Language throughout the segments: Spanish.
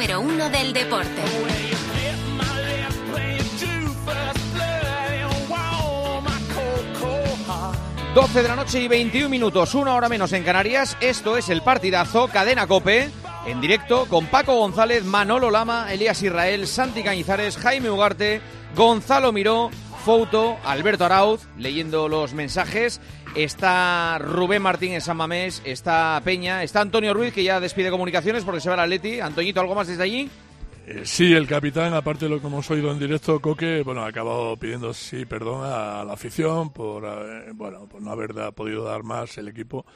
Número del deporte. 12 de la noche y 21 minutos, una hora menos en Canarias. Esto es el partidazo Cadena Cope, en directo con Paco González, Manolo Lama, Elías Israel, Santi Cañizares, Jaime Ugarte, Gonzalo Miró, Fouto, Alberto Arauz, leyendo los mensajes. Está Rubén Martín en San Mamés, está Peña, está Antonio Ruiz, que ya despide comunicaciones porque se va al Atleti. Antoñito, ¿algo más desde allí? Eh, sí, el capitán, aparte de lo que hemos oído en directo, Coque, bueno, ha acabado pidiendo sí perdón a la afición por, eh, bueno, por no haber da- podido dar más el equipo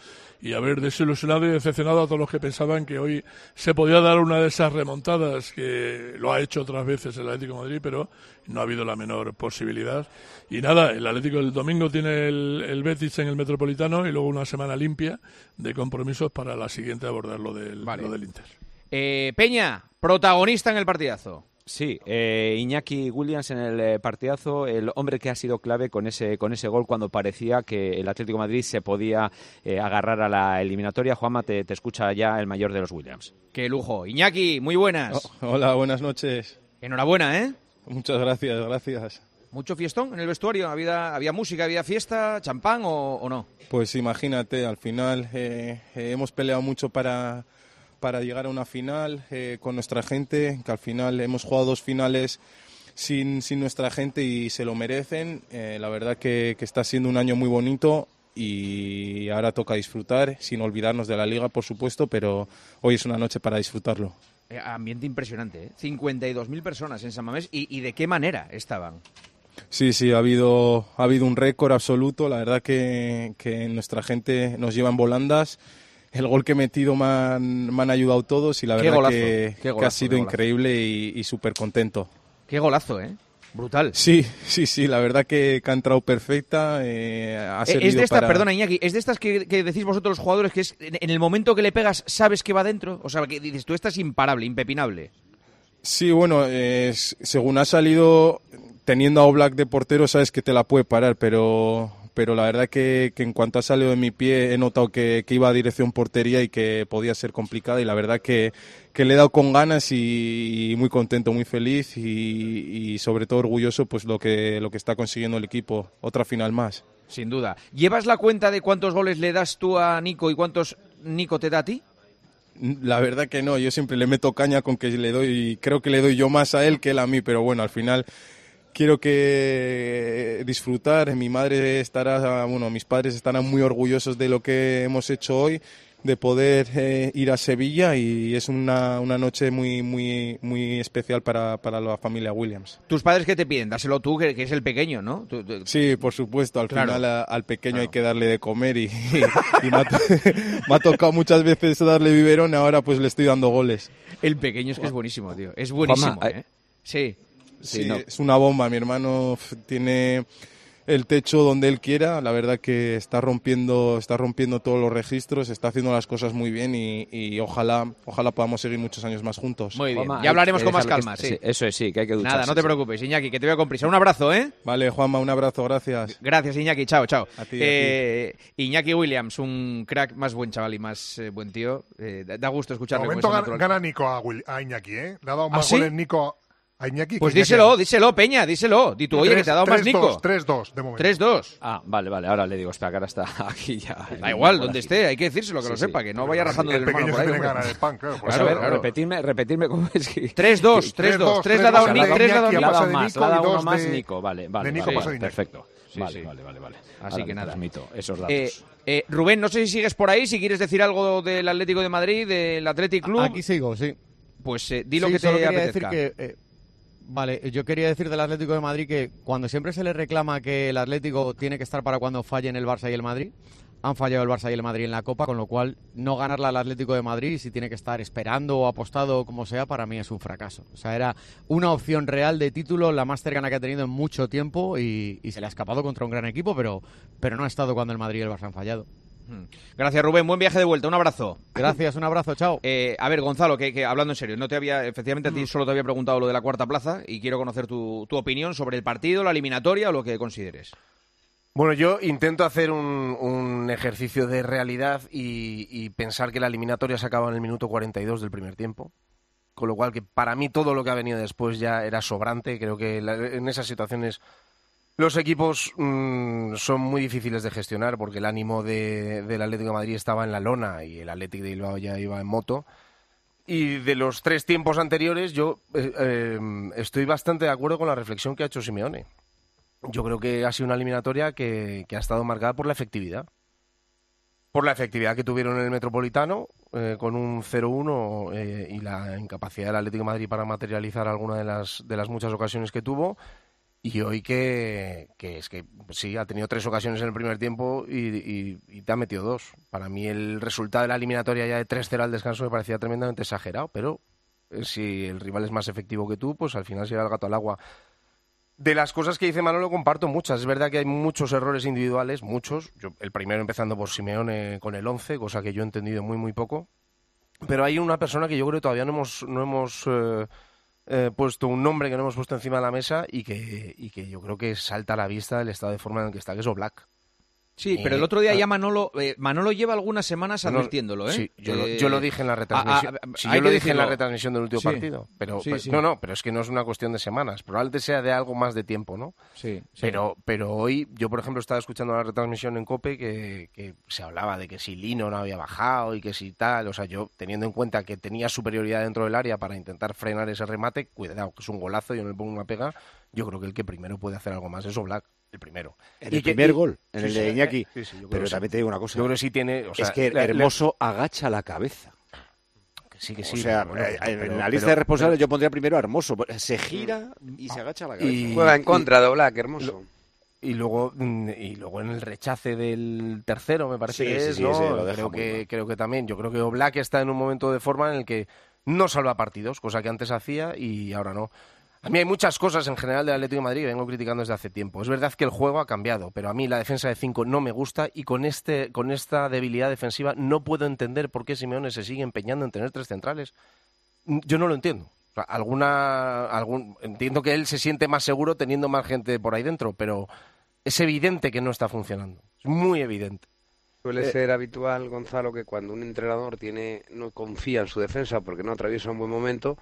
y haber desilusionado y decepcionado a todos los que pensaban que hoy se podía dar una de esas remontadas que lo ha hecho otras veces el Atlético de Madrid, pero no ha habido la menor posibilidad. Y nada, el Atlético el domingo tiene el, el Betis en el Metropolitano y luego una semana limpia de compromisos para la siguiente abordar lo del, Vale. lo del Inter. Eh, Peña, protagonista en el partidazo. Sí, eh, Iñaki Williams en el eh, partidazo, el hombre que ha sido clave con ese, con ese gol cuando parecía que el Atlético de Madrid se podía eh, agarrar a la eliminatoria. Juanma, te, te escucha ya el mayor de los Williams. Qué lujo. Iñaki, muy buenas. Oh, hola, buenas noches. Enhorabuena, ¿eh? Muchas gracias, gracias. ¿Mucho fiestón en el vestuario? ¿Había, había música, había fiesta, champán o, o no? Pues imagínate, al final eh, eh, hemos peleado mucho para, para llegar a una final eh, con nuestra gente, que al final hemos jugado dos finales sin, sin nuestra gente y se lo merecen. Eh, la verdad que, que está siendo un año muy bonito y ahora toca disfrutar, sin olvidarnos de la liga, por supuesto, pero hoy es una noche para disfrutarlo. Eh, ambiente impresionante, ¿eh? 52.000 personas en San Mamés. ¿Y, y de qué manera estaban? Sí, sí, ha habido, ha habido un récord absoluto. La verdad que, que nuestra gente nos lleva en volandas. El gol que he metido me han, me han ayudado todos y la verdad golazo, que, ha sido increíble y, y súper contento. Qué golazo, ¿eh? Brutal. Sí, sí, sí, la verdad que, que ha entrado perfecta. eh, ha Eh, es de estas, para- perdona Iñaki, es de estas que, que decís vosotros los jugadores que es en en el momento que le pegas sabes que va dentro. O sea, que dices, tú estás imparable, impepinable. Sí, bueno, eh, según ha salido, teniendo a Oblak de portero, sabes que te la puede parar, pero, pero la verdad que, que en cuanto ha salido de mi pie he notado que, que iba a dirección portería y que podía ser complicada y la verdad que, que le he dado con ganas y, y muy contento, muy feliz y, y sobre todo orgulloso pues lo que, lo que está consiguiendo el equipo. Otra final más. Sin duda. ¿Llevas la cuenta de cuántos goles le das tú a Nico y cuántos Nico te da a ti? La verdad que no, yo siempre le meto caña con que le doy, creo que le doy yo más a él que él a mí, pero bueno, al final quiero que disfrutar, mi madre estará, bueno, mis padres estarán muy orgullosos de lo que hemos hecho hoy, de poder eh, ir a Sevilla y es una, una noche muy, muy, muy especial para, para la familia Williams. ¿Tus padres qué te piden? Dáselo tú, que, que es el pequeño, ¿no? Tú- tú- Sí, por supuesto, al Claro. final a- al pequeño Claro. hay que darle de comer y, y me, ha, to- me ha tocado muchas veces darle biberón y ahora pues le estoy dando goles. El pequeño es que es buenísimo, tío. Es buenísimo, Juanma, ¿eh? Sí. Sí, no. es una bomba. Mi hermano tiene el techo donde él quiera. La verdad que está rompiendo, está rompiendo todos los registros, está haciendo las cosas muy bien y, y ojalá, ojalá podamos seguir muchos años más juntos. Muy bien. Ya hablaremos con más calma, sí. Eso es, sí, que hay que ducharse. Nada, no te sí. preocupes, Iñaki, que te voy a con prisa. Un abrazo, ¿eh? Vale, Juanma, un abrazo, gracias. Gracias, Iñaki. Chao, chao. A ti, a Eh, Iñaki Williams, un crack, más buen chaval y más eh, buen tío. Eh, da- gusto De escucharle. con momento gana, gana Nico a, Will- a Iñaki, ¿eh? Le ha dado ¿Ah, más sí? goles Nico a Iñaki. Pues que Iñaki díselo, díselo, Peña, díselo. Di tú, oye, que te ha dado más 3-2, Nico. 3-2 de momento. 3-2. Ah, vale, vale, ahora le digo, espera, que ahora está aquí ya. Da igual, donde esté, hay que decírselo, que Sí, lo sí. sepa, que no vaya rajando el del hermano por ahí. tiene ganar el pan, claro. por Pues a ver, claro. Repetirme, repetirme cómo es que... 3-2, 3-2. 3 le ha dado dos, 3 le ha dado de más, Nico le ha dado uno más de- Nico, vale, vale. de Nico de. Perfecto. Sí, vale, sí. vale, vale, vale. Así que nada. transmito esos datos. Eh, eh, Rubén, no sé si sigues por ahí, si quieres decir algo del Atlético de Madrid, del Athletic Club, Aquí sigo, sí. pues eh, di lo Sí, que solo te quería apetezca. decir que, eh, vale, yo quería decir del Atlético de Madrid que cuando siempre se le reclama que el Atlético tiene que estar para cuando fallen el Barça y el Madrid, han fallado el Barça y el Madrid en la Copa, con lo cual no ganarla al Atlético de Madrid, si tiene que estar esperando o apostado o como sea, para mí es un fracaso. O sea, era una opción real de título, la más cercana que ha tenido en mucho tiempo y, y se le ha escapado contra un gran equipo, pero, pero no ha estado cuando el Madrid y el Barça han fallado. Mm. Gracias, Rubén. Buen viaje de vuelta. Un abrazo. Gracias, un abrazo. Chao. Eh, a ver, Gonzalo, que, que hablando en serio, no te había, efectivamente, a ti solo te había preguntado lo de la cuarta plaza y quiero conocer tu, tu opinión sobre el partido, la eliminatoria o lo que consideres. Bueno, yo intento hacer un, un ejercicio de realidad y, y pensar que la eliminatoria se acaba en el minuto 42 del primer tiempo. Con lo cual, que para mí todo lo que ha venido después ya era sobrante. Creo que la- en esas situaciones los equipos mm, son muy difíciles de gestionar porque el ánimo de- del Atlético Madrid estaba en la lona y el Atlético de Bilbao ya iba en moto. Y de los tres tiempos anteriores, yo eh, eh, estoy bastante de acuerdo con la reflexión que ha hecho Simeone. Yo creo que ha sido una eliminatoria que, ha estado marcada por la efectividad. Por la efectividad que tuvieron en el Metropolitano, eh, con un 0-1 eh, y la incapacidad del Atlético Madrid para materializar alguna de las, de las muchas ocasiones que tuvo. Y hoy que, es que sí, ha tenido tres ocasiones en el primer tiempo y, y- te ha metido dos. Para mí el resultado de la eliminatoria ya de 3-0 al descanso me parecía tremendamente exagerado, pero eh, si el rival es más efectivo que tú, pues al final será el gato al agua. De las cosas que dice Manolo comparto muchas. Es verdad que hay muchos errores individuales, muchos. El primero empezando por Simeone con el 11, cosa que yo he entendido muy, muy poco. Pero hay una persona que yo creo todavía no hemos, no hemos eh, eh, puesto un nombre que no hemos puesto encima de la mesa y que, y que yo creo que salta a la vista el estado de forma en el que está, que es Oblak. Sí, Eh, pero el otro día ya Manolo, eh, Manolo lleva algunas semanas advirtiéndolo, ¿eh? Sí, yo, lo, Eh, yo lo dije en la retransmisión. ah, ah, Sí, yo lo dije en la retransmisión del último Sí. partido. Pero, Sí, sí. No, no, pero es que no es una cuestión de semanas. Probablemente sea de algo más de tiempo, ¿no? Sí, sí. Pero, pero hoy, yo por ejemplo estaba escuchando la retransmisión en COPE que, que se hablaba de que si Lino no había bajado y que si tal, o sea, yo teniendo en cuenta que tenía superioridad dentro del área para intentar frenar ese remate, cuidado, que es un golazo, yo no le pongo una pega, yo creo que el que primero puede hacer algo más es Oblak, el primero. En el que- primer y- gol, en sí, el de Iñaki. Pero que también sí. te digo una cosa. Yo creo que sí tiene, o sea, es que Hermoso agacha la cabeza. que sí, que o sí, sea, bueno, eh, en pero- la lista pero- de responsables yo pondría primero a Hermoso. Se gira y se agacha la cabeza. Y- Juega en contra de Oblak, hermoso. Y luego, mm, y luego en el rechace del tercero, me parece Sí, que sí, es, sí, ¿no? lo creo, que, mal. creo que también. Yo creo que Oblak está en un momento de forma en el que no salva partidos, cosa que antes hacía y ahora no. A mí hay muchas cosas en general del Atlético de Madrid que vengo criticando desde hace tiempo. Es verdad que el juego ha cambiado, pero a mí la defensa de 5 no me gusta y con, este, con esta debilidad defensiva no puedo entender por qué Simeone se sigue empeñando en tener tres centrales. Mm, Yo no lo entiendo. O sea, alguna, algún, entiendo que él se siente más seguro teniendo más gente por ahí dentro, pero es evidente que no está funcionando. Es muy evidente. Suele Eh, ser habitual, Gonzalo, que cuando un entrenador tiene no confía en su defensa porque no atraviesa un buen momento,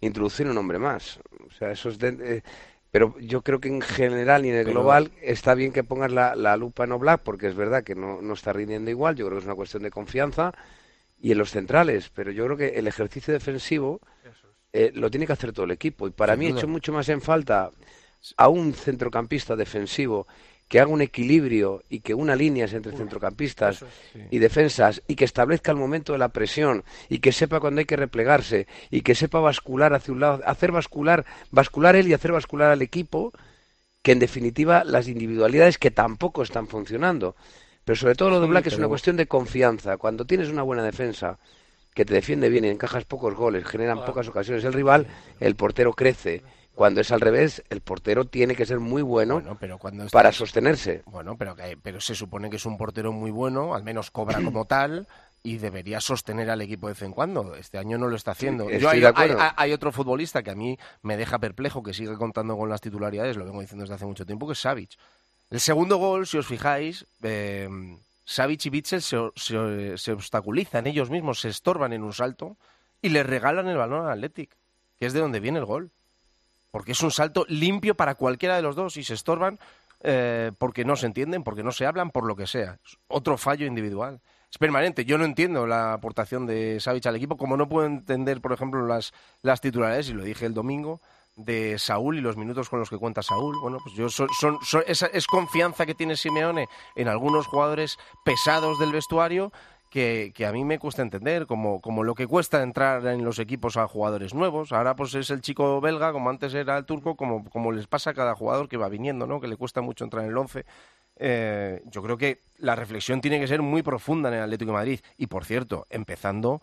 introducir un hombre más. O sea, eso es de- eh, pero yo creo que en general y en el Pero- global está bien que pongas la, la lupa en Oblak porque es verdad que no, no está rindiendo igual. Yo creo que es una cuestión de confianza y en los centrales. Pero yo creo que el ejercicio defensivo eh, lo tiene que hacer todo el equipo. Y para Sin mí he hecho mucho más en falta a un centrocampista defensivo que haga un equilibrio y que una líneas entre centrocampistas y defensas y que establezca el momento de la presión y que sepa cuándo hay que replegarse y que sepa bascular hacia un lado, hacer bascular, bascular él y hacer bascular al equipo, que en definitiva las individualidades que tampoco están funcionando. Pero sobre todo lo de Sí, Black es una cuestión de confianza. Cuando tienes una buena defensa que te defiende bien y encajas pocos goles, generan pocas ocasiones el rival, el portero crece. Cuando es al revés, el portero tiene que ser muy bueno, Bueno, pero cuando estás- para sostenerse. Bueno, pero, que- pero se supone que es un portero muy bueno, al menos cobra como tal y debería sostener al equipo de vez en cuando. Este año no lo está haciendo. Sí, Yo hay otro futbolista que a mí me deja perplejo, que sigue contando con las titularidades, lo vengo diciendo desde hace mucho tiempo, que es Savic. El segundo gol, si os fijáis, eh, Savic y Bitzel se, se- se obstaculizan ellos mismos, se estorban en un salto y le regalan el balón al Athletic, que es de donde viene el gol. Porque es un salto limpio para cualquiera de los dos y se estorban eh, porque no se entienden, porque no se hablan, por lo que sea. Es otro fallo individual. Es permanente. Yo no entiendo la aportación de Savic al equipo, como no puedo entender, por ejemplo, las, las titularidades, y lo dije el domingo, de Saúl y los minutos con los que cuenta Saúl. Bueno, pues yo son- son- esa es confianza que tiene Simeone en algunos jugadores pesados del vestuario que, a mí me cuesta entender, como, como lo que cuesta entrar en los equipos a jugadores nuevos. Ahora pues es el chico belga, como antes era el turco, como, como les pasa a cada jugador que va viniendo, ¿no? Que le cuesta mucho entrar en el once. eh, yo creo que la reflexión tiene que ser muy profunda en el Atlético de Madrid. Y por cierto, empezando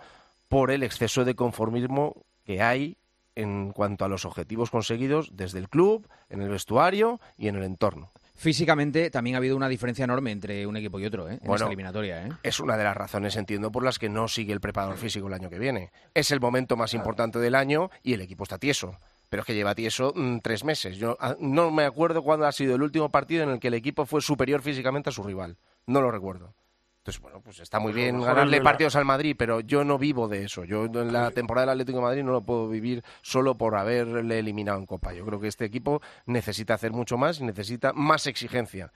por el exceso de conformismo que hay en cuanto a los objetivos conseguidos desde el club, en el vestuario y en el entorno. Físicamente también ha habido una diferencia enorme entre un equipo y otro ¿eh? en Bueno, esta eliminatoria. ¿eh? Es una de las razones, entiendo, por las que no sigue el preparador físico el año que viene. Es el momento más importante del año y el equipo está tieso. Pero es que lleva tieso mm, tres meses. Yo ah, no me acuerdo cuándo ha sido el último partido en el que el equipo fue superior físicamente a su rival. No lo recuerdo. Entonces, bueno, pues está muy Pues bien ganarle partidos al Madrid, pero yo no vivo de eso. Yo en la temporada del Atlético de Madrid no lo puedo vivir solo por haberle eliminado en Copa. Yo creo que este equipo necesita hacer mucho más y necesita más exigencia.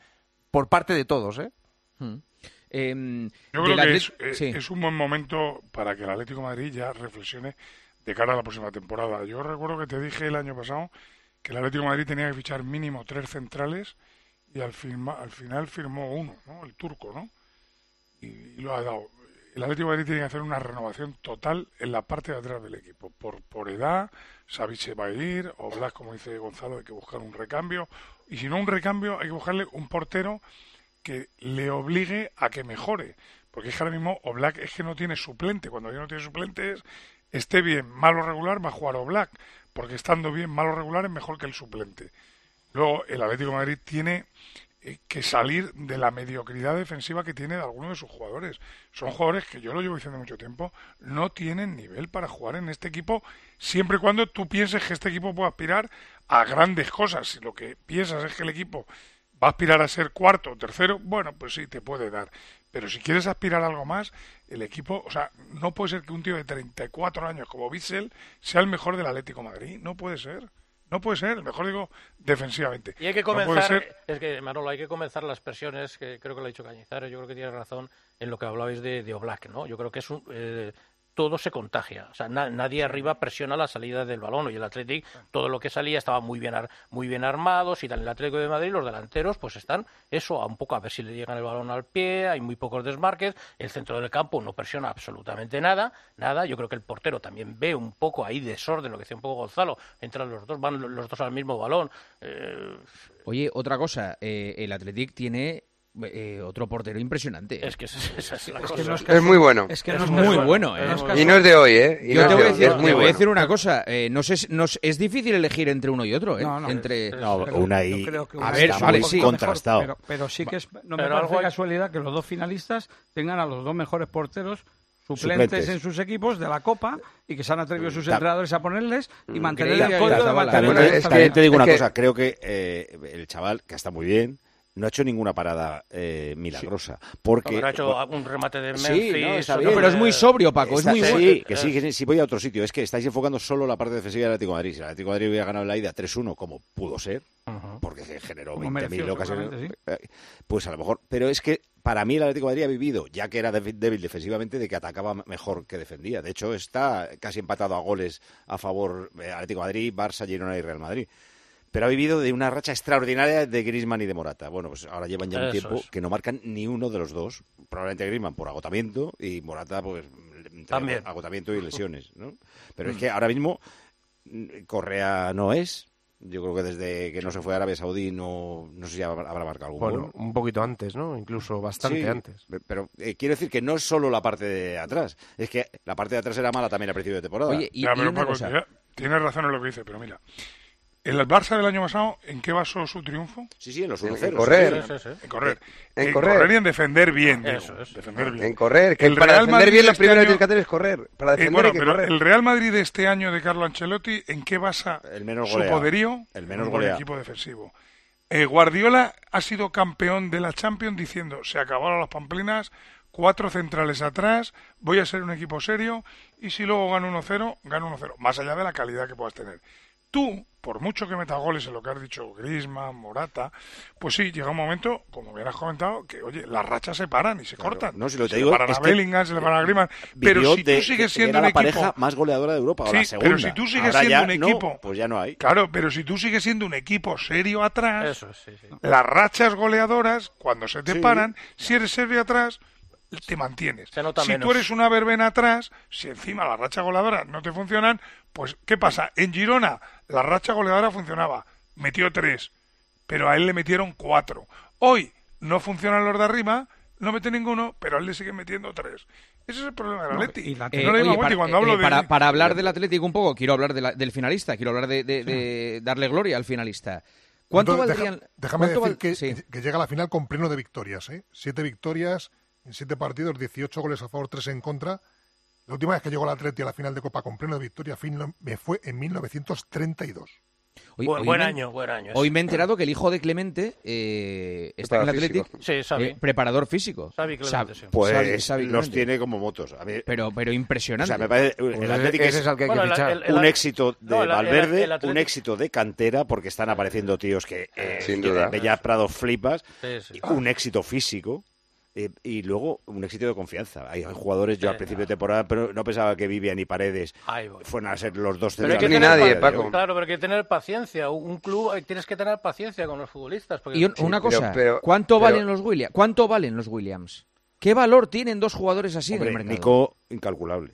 Por parte de todos, ¿eh? Em, Yo del creo que es, eh, sí. es un buen momento para que el Atlético de Madrid ya reflexione de cara a la próxima temporada. Yo recuerdo que te dije el año pasado que el Atlético de Madrid tenía que fichar mínimo tres centrales y al, firma- al final firmó uno, ¿no? el turco, ¿no? Y, lo ha dado. El Atlético Madrid tiene que hacer una renovación total en la parte de atrás del equipo. Por, por edad, Savic va a ir, o como dice Gonzalo, hay que buscar un recambio. Y si no un recambio, hay que buscarle un portero que le obligue a que mejore. Porque es que ahora mismo Oblak es que no tiene suplente. Cuando ya no tiene suplentes, esté bien, malo regular, va a jugar Oblak. Porque estando bien, malo regular, es mejor que el suplente. Luego, el Atlético Madrid tiene eh, que salir de la mediocridad defensiva que tiene de algunos de sus jugadores. Son jugadores que yo lo llevo diciendo mucho tiempo, no tienen nivel para jugar en este equipo, siempre y cuando tú pienses que este equipo puede aspirar a grandes cosas. Si lo que piensas es que el equipo va a aspirar a ser cuarto o tercero, bueno, pues sí, te puede dar. Pero si quieres aspirar a algo más, el equipo, o sea, no puede ser que un tío de 34 años como Bitzel sea el mejor del Atlético Madrid. No puede ser. No puede ser, mejor digo defensivamente. Y hay que comenzar, ser- es que Manolo, hay que comenzar las presiones, que creo que lo ha dicho Cañizares, yo creo que tiene razón en lo que hablabais de, de Oblak, ¿no? Yo creo que es un, eh, todo se contagia, o sea, na- nadie arriba presiona la salida del balón. Y el Athletic, todo lo que salía estaba muy bien ar- muy bien armados y tal, el Atlético de Madrid, los delanteros, pues están eso, a un poco a ver si le llegan el balón al pie, hay muy pocos desmarques, el centro del campo no presiona absolutamente nada, nada, yo creo que el portero también ve un poco ahí desorden, lo que decía un poco Gonzalo, entran los dos, van los dos al mismo balón, eh, Oye, otra cosa, eh, el Athletic tiene eh, otro portero impresionante. Es que esa es, esa es la Es cosa. que no es Es muy bueno. Es que no es muy bueno, ¿eh? Y no es de hoy, ¿eh? Y Yo no te voy de decir, es muy te voy a bueno. decir una cosa. eh, no sé, no es, es difícil elegir entre uno y otro, ¿eh? No, no, entre... No, creo que a ver, está vale, sí. contrastado. mejor, pero, pero sí que es, no me Pero parece algo casualidad que los dos finalistas tengan a los dos mejores porteros suplentes, Suplentes. en sus equipos de la Copa y que se han atrevido sus entrenadores a ponerles y mantener Creía el que código de mantener También Bueno, te, digo es una que- cosa, creo que eh, el chaval, que está muy bien, no ha hecho ninguna parada eh, milagrosa. Porque, Habrá hecho un remate de Memphis. Sí, no, está otro bien. No, pero es muy sobrio, Paco, es muy sí, que sí, que sí, voy a otro sitio. Es que estáis enfocando solo la parte defensiva del Atlético de Madrid. Si el Atlético de Madrid hubiera ganado la ida 3-1, como pudo ser, porque se generó Como 20.000 mereció, ocasiones, eh, pues a lo mejor. Pero es que para mí el Atlético de Madrid ha vivido, ya que era débil defensivamente, de que atacaba mejor que defendía. De hecho, está casi empatado a goles a favor de Atlético de Madrid, Barça, Girona y Real Madrid. Pero ha vivido de una racha extraordinaria de Griezmann y de Morata. Bueno, pues ahora llevan ya un Eso tiempo es. que no marcan ni uno de los dos. Probablemente Griezmann por agotamiento y Morata pues También. agotamiento y lesiones, ¿no? Pero es que ahora mismo mm, Correa no es. Yo creo que desde que no se fue a Arabia Saudí no, no sé si habrá marcado algún Bueno, gol. un poquito antes, ¿no? Incluso bastante Sí, antes. pe- Pero eh, quiero decir que no es solo la parte de atrás. Es que la parte de atrás era mala también al principio de temporada. Oye, y, Ya, y pero una Paco, cosa. ya- tienes razón en lo que dice, pero mira. El Barça del año pasado, ¿en qué basó su triunfo? sí, sí, en los En 1-0. correr. Sí, sí, sí. En correr. En correr. y en defender bien. Eso es. Defender bien. En correr, que El para Real defender Madrid bien lo este primero que año- tienes que hacer es correr. Para Eh, defender bueno, hay que pero correr. el Real Madrid de este año de Carlo Ancelotti, ¿en qué basa El menos su poderío? El menos En goleado. equipo defensivo. Eh, Guardiola ha sido campeón de la Champions diciendo, se acabaron las pamplinas, cuatro centrales atrás, voy a ser un equipo serio y si luego gano 1-0, gano 1-0, más allá de la calidad que puedas tener. Tú, por mucho que metas goles en lo que has dicho Griezmann, Morata, pues sí, llega un momento, como bien has comentado, que oye, las rachas se paran y se cortan. No, si lo te se digo le paran a que Bellingham, se le paran a Griezmann, pero si de- tú sigues siendo era un la equipo... pareja más goleadora de Europa, o Sí, la pero si tú sigues Ahora siendo ya un no, equipo- pues ya no hay. Claro, pero si tú sigues siendo un equipo serio atrás, Eso es, sí, sí. las rachas goleadoras, cuando se te Sí. paran, si eres serio atrás, te mantienes. Si tú eres una verbena atrás, si encima las rachas goleadoras no te funcionan, pues ¿qué pasa? En Girona la racha goleadora funcionaba, metió tres, pero a él le metieron cuatro. Hoy no funcionan los de arriba, no mete ninguno, pero a él le siguen metiendo tres. Ese es el problema del Atleti. No, no para, cuando hablo eh, para, hablar del Atlético un poco, quiero hablar del finalista, quiero hablar de, darle gloria al finalista. ¿Cuánto Entonces, valdrían, déjame decir que, que, llega a la final con pleno de victorias, ¿eh? Siete victorias, en siete partidos, 18 goles a favor, 3 en contra. La última vez que llegó al Atleti a la final de Copa con pleno de victoria me fue en 1932. Hoy, buen, hoy buen me, año, buen año. Hoy me he enterado que el hijo de Clemente eh, está en el Athletic, sí, eh, preparador físico. Xavi Clemente, sí. Pues Xavi, Xavi Clemente. los tiene como motos. A mí, pero, pero impresionante. O sea, me parece, el pues Athletic es, es, el que hay bueno, que fichar. El, el, el, un éxito de no, Valverde, un éxito de cantera, porque están apareciendo tíos que, eh, Sin duda. que Prado flipas, sí, un éxito físico. Eh, y luego un éxito de confianza. Hay jugadores, yo al principio de temporada pero no pensaba que Vivian y Paredes fueran a ser los dos que nadie, Paco. Claro, pero hay que tener paciencia. Un club, tienes que tener paciencia con los futbolistas. Porque... Y una cosa, pero, ¿cuánto. Valen los William, ¿cuánto valen los Williams? ¿Qué valor tienen dos jugadores así Hombre, mercado? Incalculable.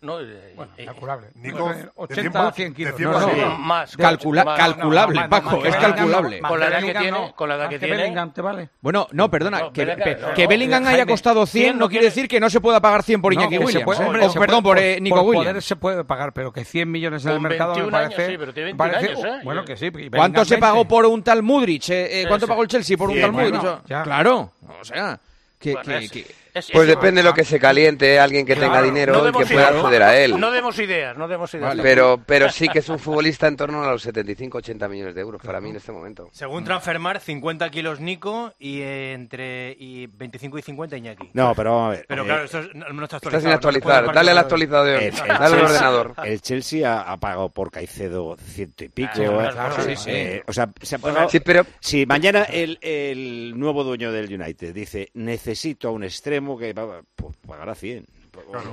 No, eh, bueno, eh, calculable. Eh, Nico, 80 a 100 kilos. No, no, no, más, calcula, más, calculable, Paco, es calculable. Con la edad que tiene. Con la edad que, que tiene. Te vale. Bueno, no, perdona. que, Bellingham, que Bellingham haya costado 100 no quiere decir que no se pueda pagar 100 por Iñaki Williams. Puede, ¿eh? hombre, o, perdón, por, eh, Nico por Williams. Poder se puede pagar, pero que 100 millones en el mercado me parece. Sí, pero tiene años, uh, ¿eh? Bueno, que sí. ¿Cuánto se pagó por un tal Mudrich? ¿Cuánto pagó el Chelsea por un tal Mudrich? Claro, o sea. Que, pues depende de lo que se caliente, ¿eh? alguien que tenga dinero y que pueda acceder a él. No demos ideas, no demos ideas. Pero, pero sí que es un futbolista en torno a los 75-80 millones de euros para mí en este momento. Según Transfermar, 50 kilos Nico y eh, entre y 25 y 50 Iñaki. No, pero vamos a ver. Pero eh, claro, esto no está actualizado. Está sin actualizar. Dale al actualizador. El, el Dale al ordenador. El Chelsea ha, pagado por Caicedo ciento y pico. Claro, sí, sí. o sea, se ha pagado... Sí, pero... Si mañana el, el nuevo dueño del United dice necesito a un extremo como que, pues, ahora 100.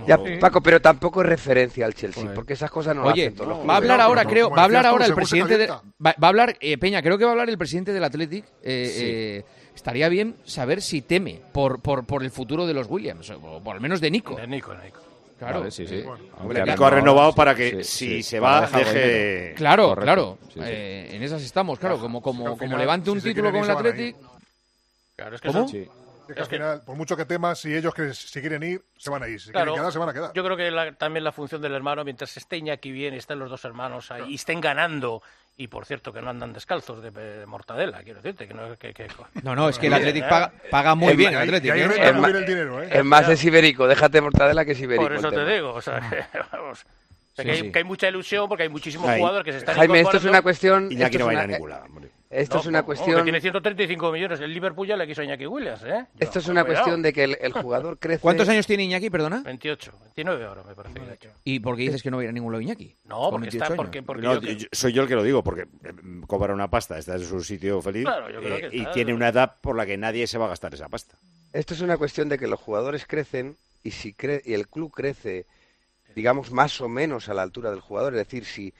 Ya, Paco, pero tampoco es referencia al Chelsea, porque esas cosas no Oye, lo hacen todos no, los Va a hablar ahora, no, creo, va a hablar ahora el presidente de, va, va, a hablar, eh, Peña, creo que va a hablar el presidente del Athletic. Eh, sí. eh, estaría bien saber si teme por, por, por el futuro de los Williams, o por lo menos de Nico. De Nico, de Nico. Claro, vale, sí, sí. Bueno, Hombre, Nico ha renovado sí, para que si se va, deje. Claro, Correcto. claro. Eh, en esas estamos, claro. Como, como, como levante un título con el Athletic. Claro, es que por mucho que temas, si ellos que, si quieren ir, se van a ir. Si claro, quieren quedar, se van a quedar. Yo creo que la, también la función del hermano, mientras esté Iñaki bien, estén los dos hermanos ahí, y estén ganando. Y por cierto, que no andan descalzos de, mortadela, quiero decirte. Que no, que, que... no, no, es que el Atlético ¿eh? paga, muy bien. El Athletic, ¿eh? es, más, el dinero, es ibérico. Déjate mortadela que es ibérico. Por eso te digo, o sea, que, vamos. Que, hay, que, mucha ilusión porque hay muchísimos jugadores que se están Jaime, esto es una cuestión... Y ya quiero bailar ninguna. Esto es una cuestión. Que tiene 135 millones. El Liverpool ya le quiso a Iñaki Williams, ¿eh? Esto es una cuestión de que el, jugador crece. ¿Cuántos años tiene Iñaki, perdona? 28, 29 ahora, me parece. ¿Y por qué dices que no va ningún lado Iñaki? No, porque está. Porque, porque yo soy yo el que lo digo, porque em, cobra una pasta, está en su sitio feliz. Claro, yo creo eh, que está, y tiene una edad por la que nadie se va a gastar esa pasta. Esto es una cuestión de que los jugadores crecen y si cre y el club crece, digamos, más o menos a la altura del jugador. Es decir, si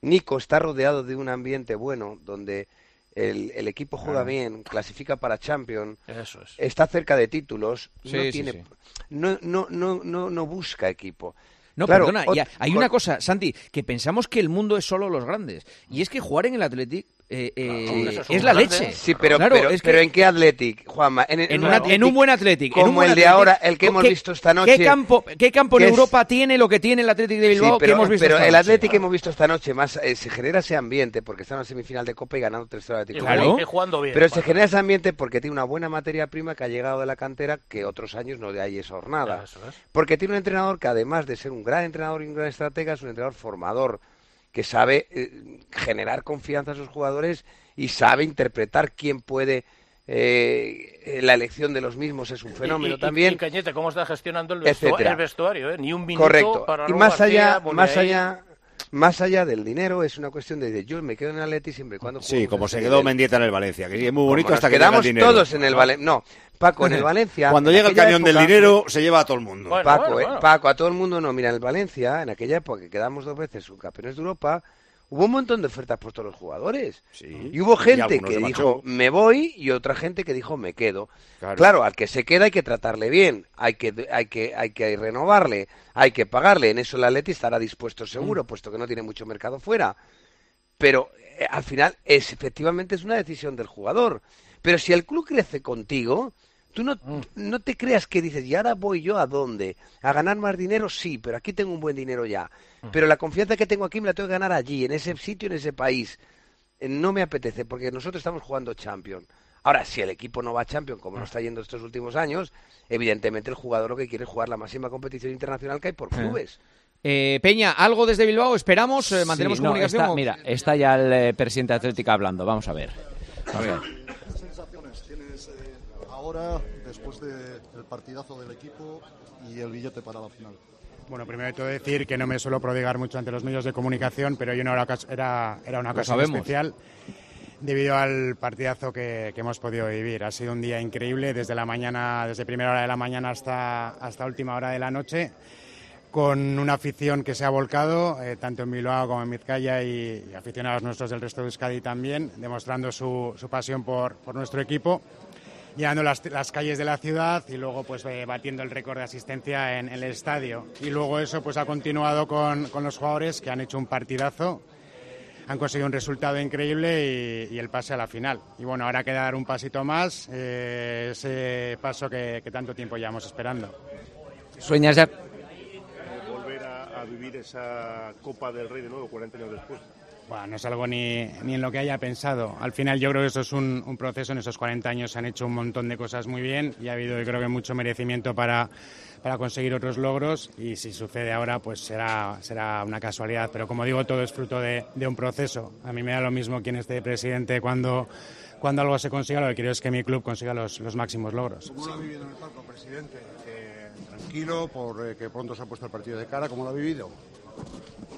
Nico está rodeado de un ambiente bueno donde el, el equipo juega bien, clasifica para Champions, es. está cerca de títulos, no, tiene, sí. No, no, no, no, busca equipo. No, perdona, hay una cosa, Santi, que pensamos que el mundo es solo los grandes. Y es que jugar en el Athletic eh, eh es la leche. Sí, pero, pero, es pero, ¿en qué Athletic, Juanma? En, en, un, athletic, en un, buen Athletic. Como el athletic, de ahora, el que hemos visto esta noche. ¿Qué campo, qué campo en. Europa tiene lo que tiene el Athletic de Bilbao que hemos visto el Athletic que hemos visto esta noche, más eh, se genera ese ambiente porque está en la semifinal de Copa y ganando 3 horas de claro. Pero se genera ese ambiente porque tiene una buena materia prima que ha llegado de la cantera que otros años no le hay esa hornada. Porque tiene un entrenador que además de ser un gran entrenador y un gran estratega, es un entrenador formador que sabe eh, generar confianza a sus jugadores y sabe interpretar quién puede eh, la elección de los mismos es un fenómeno también. Y cómo está gestionando el, vestu etcétera. vestuario, ¿eh? ni un minuto Correcto. Para y más allá, más allá, más allá del dinero, es una cuestión de, de yo me quedo en el Atleti siempre y cuando juego Sí, como se quedó. Mendieta en el Valencia, que es muy bonito hasta que quedamos todos en el Valencia. No, Paco, en el Valencia. Cuando llega el cañón del dinero, se lleva a todo el mundo. Paco. Eh, Paco, a todo el mundo no. Mira, en el Valencia, en aquella época que quedamos dos veces subcampeones de Europa, hubo un montón de ofertas por todos los jugadores. Sí. Y hubo gente que dijo, me voy, y otra gente que dijo, me quedo. Claro. al que se queda hay que tratarle bien, hay que, hay que, hay que renovarle, hay que pagarle. En eso el Atleti estará dispuesto seguro, puesto que no tiene mucho mercado fuera. Pero eh, al final, es, efectivamente, es una decisión del jugador. Pero si el club crece contigo, tú no, Mm. no te creas que dices, ¿y ahora voy yo a dónde? ¿A ganar más dinero? Sí, pero aquí tengo un buen dinero ya. Mm. Pero la confianza que tengo aquí me la tengo que ganar allí, en ese sitio, en ese país. Eh, No me apetece, porque nosotros estamos jugando Champions. Ahora, si el equipo no va a Champions, como nos está yendo estos últimos años, evidentemente el jugador lo que quiere es jugar la máxima competición internacional que hay por clubes. Eh, Peña, ¿algo desde Bilbao? ¿Esperamos? Eh, ¿Mantenemos Sí, no, comunicación? está- mira, está ya el eh, presidente de Atlética hablando. Vamos a ver. A ver. ¿Qué sensaciones tienes eh, ahora, después de- del partidazo del equipo y el billete para la final? Bueno, primero de todo decir que no me suelo prodigar mucho ante los medios de comunicación, pero hoy no era, era, era una sabemos. especial debido al partidazo que, que hemos podido vivir. Ha sido un día increíble desde la mañana, desde primera hora de la mañana hasta, hasta última hora de la noche, con una afición que se ha volcado, eh, tanto en Bilbao como en Vizcaya y, y aficionados nuestros del resto de Euskadi también, demostrando su, su pasión por, por nuestro equipo llenando las, las calles de la ciudad y luego pues eh, batiendo el récord de asistencia en, el estadio. Y luego eso pues ha continuado con, con los jugadores que han hecho un partidazo, han conseguido un resultado increíble y, y el pase a la final. Y bueno, ahora queda dar un pasito más, eh, ese paso que, que tanto tiempo llevamos esperando. ¿Sueñas ya? volver a, a vivir esa Copa del Rey de nuevo 40 años después. No es algo ni, ni en lo que haya pensado. Al final yo creo que eso es un, proceso. En esos 40 años se han hecho un montón de cosas muy bien y ha habido yo creo que mucho merecimiento para, para conseguir otros logros y si sucede ahora pues será, será una casualidad. Pero como digo, todo es fruto de, un proceso. A mí me da lo mismo quién esté presidente cuando, cuando algo se consiga. Lo que quiero es que mi club consiga los, los máximos logros. ¿Cómo lo ha vivido en el palco, presidente? Eh, tranquilo, por eh, pronto se ha puesto el partido de cara. ¿Cómo lo ha vivido?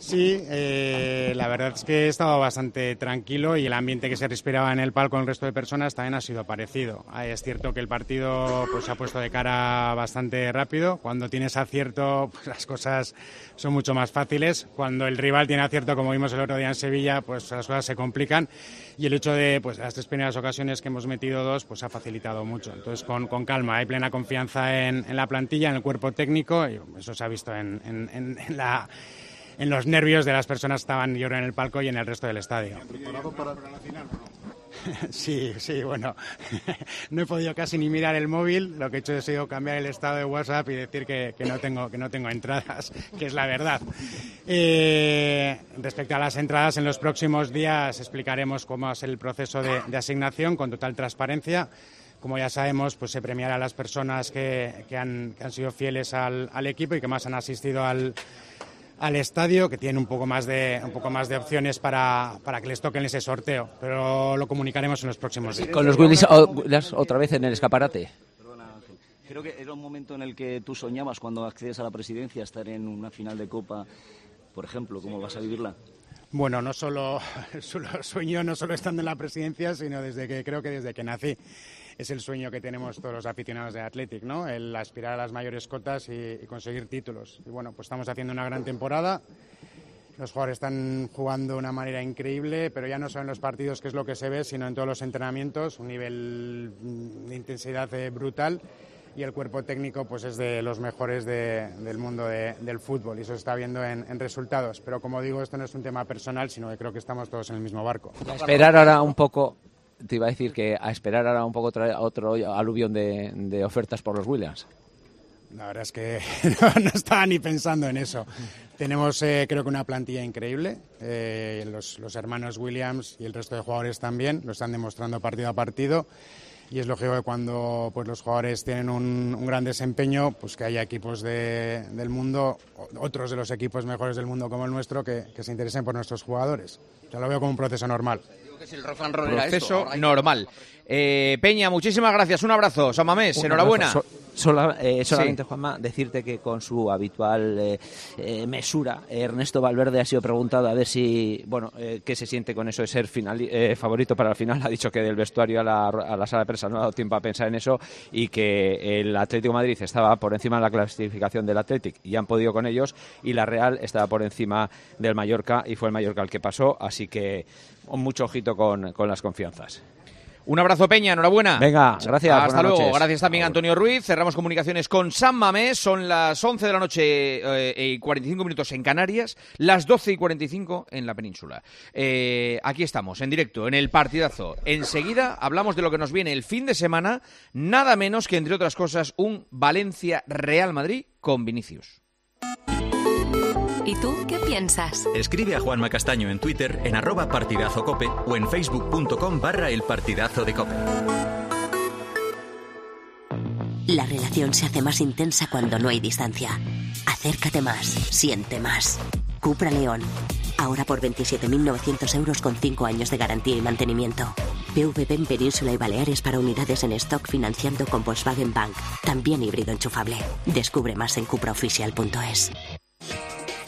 Sí, eh, la verdad es que he estado bastante tranquilo y el ambiente que se respiraba en el palco con el resto de personas también ha sido parecido. Es cierto que el partido pues, se ha puesto de cara bastante rápido. Cuando tienes acierto, pues, las cosas son mucho más fáciles. Cuando el rival tiene acierto, como vimos el otro día en Sevilla, pues las cosas se complican. Y el hecho de pues, las tres primeras ocasiones que hemos metido dos, pues ha facilitado mucho. Entonces, con, con calma, hay plena confianza en, en la plantilla, en el cuerpo técnico, y eso se ha visto en- en- en la en los nervios de las personas que estaban creo, en el palco y en el resto del estadio. Sí, sí, bueno, no he podido casi ni mirar el móvil, lo que he hecho ha sido cambiar el estado de WhatsApp y decir que, que no, tengo, que no tengo entradas, que es la verdad. Eh, respecto a las entradas, en los próximos días explicaremos cómo es el proceso de, de asignación con total transparencia. Como ya sabemos, pues se premiará a las personas que, que han, que han sido fieles al, al equipo y que más han asistido al, al estadio, que tienen un poco más de, un poco más de opciones para, para que les toquen ese sorteo. Pero lo comunicaremos en los próximos días. Con los Willis o- Williams otra vez en el escaparate. Creo que era un momento en el que tú soñabas cuando accedes a la presidencia estar en una final de Copa, por ejemplo, ¿cómo vas a vivirla? Bueno, no solo, solo sueño, no solo estando en la presidencia, sino desde que creo que desde que nací. Es el sueño que tenemos todos los aficionados de Athletic, ¿no? El aspirar a las mayores cotas y, conseguir títulos. Y bueno, pues estamos haciendo una gran temporada. Los jugadores están jugando de una manera increíble, pero ya no solo en los partidos, que es lo que se ve, sino en todos los entrenamientos, un nivel mm, de intensidad eh, brutal y el cuerpo técnico pues es de los mejores de- del mundo de- del fútbol y eso se está viendo en, resultados. Pero como digo, esto no es un tema personal, sino que creo que estamos todos en el mismo barco. Esperar ahora un poco, te iba a decir que a esperar ahora un poco otro aluvión de, ofertas por los Williams. La verdad es que no, estaba ni pensando en eso. Tenemos, eh, creo que, una plantilla increíble. Eh, los, hermanos Williams y el resto de jugadores también lo están demostrando partido a partido. Y es lógico que cuando pues, los jugadores tienen un, gran desempeño, pues que haya equipos de- del mundo, otros de los equipos mejores del mundo como el nuestro, que, que se interesen por nuestros jugadores. Yo lo veo como un proceso normal. Proceso normal. Eh, Peña, muchísimas gracias. Un abrazo. San Mamés, Un enhorabuena. abrazo. So- sola- eh, Sí. solamente, Juanma, decirte que con su habitual eh, eh, mesura, Ernesto Valverde ha sido preguntado a ver si, bueno, eh, qué se siente con eso de ser final, eh, favorito para la final. Ha dicho que del vestuario a la, a la sala de prensa no ha dado tiempo a pensar en eso y que el Atlético de Madrid estaba por encima de la clasificación del Atlético y han podido con ellos y la Real estaba por encima del Mallorca y fue el Mallorca el que pasó, así que mucho ojito con, con las confianzas. Un abrazo, Peña, enhorabuena. Venga, gracias. Hasta luego. noches. Gracias también Antonio Ruiz. Cerramos comunicaciones con San Mamés. Son las 11 de la noche eh, y 45 minutos en Canarias, las 12 y 45 en la península. Eh, aquí estamos, en directo, en el partidazo. Enseguida hablamos de lo que nos viene el fin de semana, nada menos que, entre otras cosas, un Valencia-Real Madrid con Vinicius. ¿Y tú qué piensas? Escribe a Juanma Castaño en Twitter en arroba partidazo cope o en facebook.com barra el partidazo de cope. La relación se hace más intensa cuando no hay distancia. Acércate más, siente más. Cupra León. Ahora por 27.900 euros con 5 años de garantía y mantenimiento. PVP en Península y Baleares para unidades en stock financiando con Volkswagen Bank. También híbrido enchufable. Descubre más en cupraoficial.es.